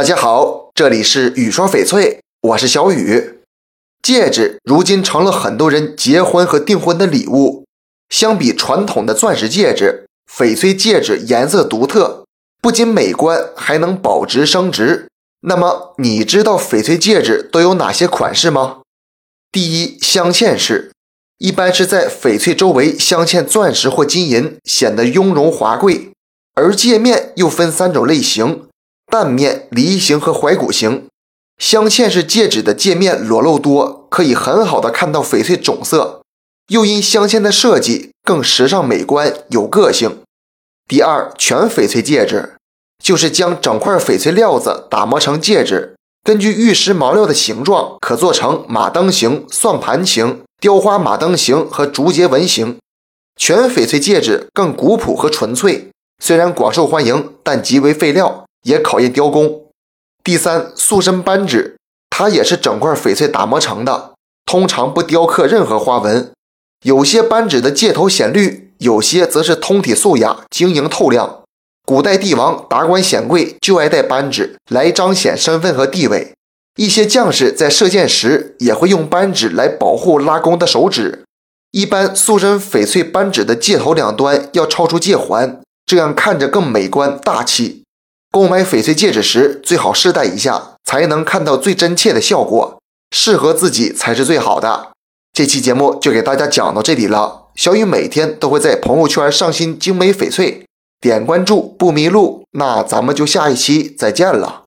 大家好，这里是雨说翡翠，我是小雨。戒指如今成了很多人结婚和订婚的礼物。相比传统的钻石戒指，翡翠戒指颜色独特，不仅美观，还能保值升值。那么，你知道翡翠戒指都有哪些款式吗？第一，镶嵌式，一般是在翡翠周围镶嵌钻石或金银，显得雍容华贵。而戒面又分三种类型。蛋面、梨形和怀古形，镶嵌式戒指的戒面裸露多，可以很好的看到翡翠种色，又因镶嵌的设计更时尚美观有个性。第二，全翡翠戒指，就是将整块翡翠料子打磨成戒指，根据玉石毛料的形状，可做成马灯形、算盘形、雕花马灯形和竹节纹形。全翡翠戒指更古朴和纯粹，虽然广受欢迎，但极为费料。也考验雕工。第三，塑身扳指，它也是整块翡翠打磨成的，通常不雕刻任何花纹。有些扳指的戒头显绿，有些则是通体素雅、晶莹透亮。古代帝王、达官显贵就爱戴扳指来彰显身份和地位。一些将士在射箭时也会用扳指来保护拉弓的手指。一般塑身翡翠扳指的戒头两端要超出戒环，这样看着更美观大气。购买翡翠戒指时，最好试戴一下，才能看到最真切的效果。适合自己才是最好的。这期节目就给大家讲到这里了。小雨每天都会在朋友圈上新精美翡翠，点关注不迷路。那咱们就下一期再见了。